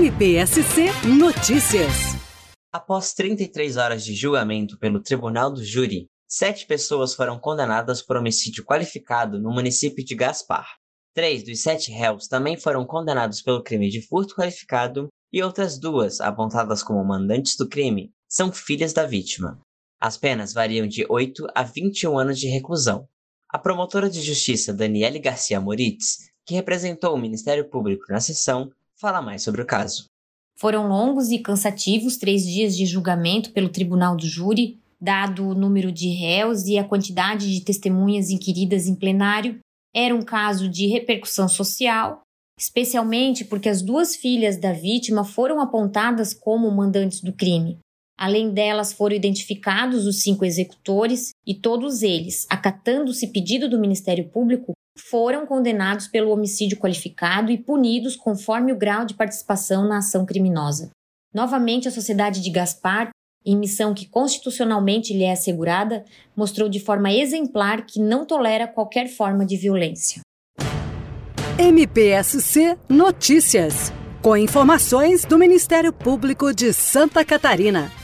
MPSC Notícias. Após 33 horas de julgamento pelo Tribunal do Júri, sete pessoas foram condenadas por homicídio qualificado no município de Gaspar. Três dos sete réus também foram condenados pelo crime de furto qualificado e outras duas, apontadas como mandantes do crime, são filhas da vítima. As penas variam de 8 a 21 anos de reclusão. A promotora de justiça Daniele Garcia Moritz, que representou o Ministério Público na sessão, fala mais sobre o caso. Foram longos e cansativos três dias de julgamento pelo tribunal do júri, dado o número de réus e a quantidade de testemunhas inquiridas em plenário. Era um caso de repercussão social, especialmente porque as duas filhas da vítima foram apontadas como mandantes do crime. Além delas, foram identificados os cinco executores e todos eles, acatando-se pedido do Ministério Público, foram condenados pelo homicídio qualificado e punidos conforme o grau de participação na ação criminosa. Novamente, a sociedade de Gaspar, em missão que constitucionalmente lhe é assegurada, mostrou de forma exemplar que não tolera qualquer forma de violência. MPSC Notícias, com informações do Ministério Público de Santa Catarina.